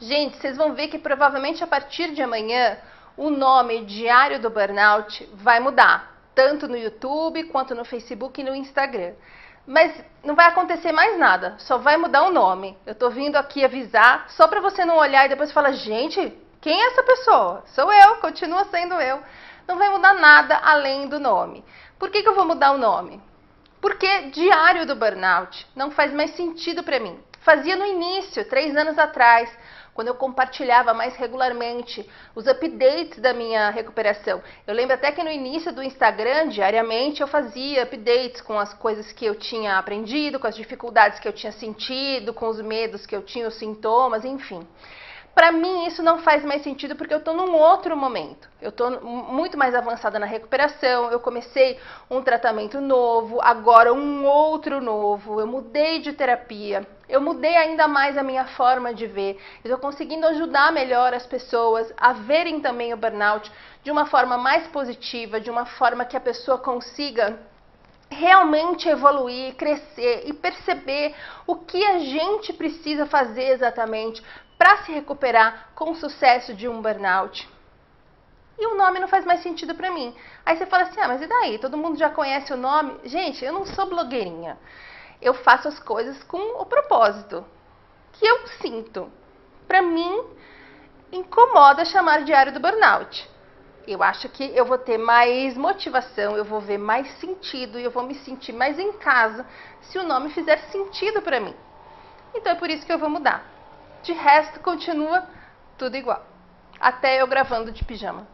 Gente, vocês vão ver que provavelmente a partir de amanhã o nome Diário do Burnout vai mudar, tanto no YouTube quanto no Facebook e no Instagram. Mas não vai acontecer mais nada, só vai mudar o nome. Eu tô vindo aqui avisar só para você não olhar e depois falar, gente, quem é essa pessoa? Sou eu, continua sendo eu. Não vai mudar nada além do nome. Por que, que eu vou mudar o nome? Porque Diário do Burnout não faz mais sentido para mim. Fazia no início, três anos atrás, quando eu compartilhava mais regularmente os updates da minha recuperação. Eu lembro até que no início do Instagram, diariamente, eu fazia updates com as coisas que eu tinha aprendido, com as dificuldades que eu tinha sentido, com os medos que eu tinha, os sintomas, enfim. Para mim, isso não faz mais sentido porque eu estou num outro momento. Eu estou muito mais avançada na recuperação. Eu comecei um tratamento novo, agora um outro novo. Eu mudei de terapia. Eu mudei ainda mais a minha forma de ver. Estou conseguindo ajudar melhor as pessoas a verem também o burnout de uma forma mais positiva, de uma forma que a pessoa consiga realmente evoluir, crescer e perceber o que a gente precisa fazer exatamente para se recuperar com sucesso de um burnout. E o nome não faz mais sentido para mim. Aí você fala assim: "Ah, mas e daí? Todo mundo já conhece o nome?". Gente, eu não sou blogueirinha. Eu faço as coisas com o propósito que eu sinto. Para mim, incomoda chamar diário do burnout. Eu acho que eu vou ter mais motivação, eu vou ver mais sentido e eu vou me sentir mais em casa se o nome fizer sentido para mim. Então é por isso que eu vou mudar. De resto, continua tudo igual. Até eu gravando de pijama.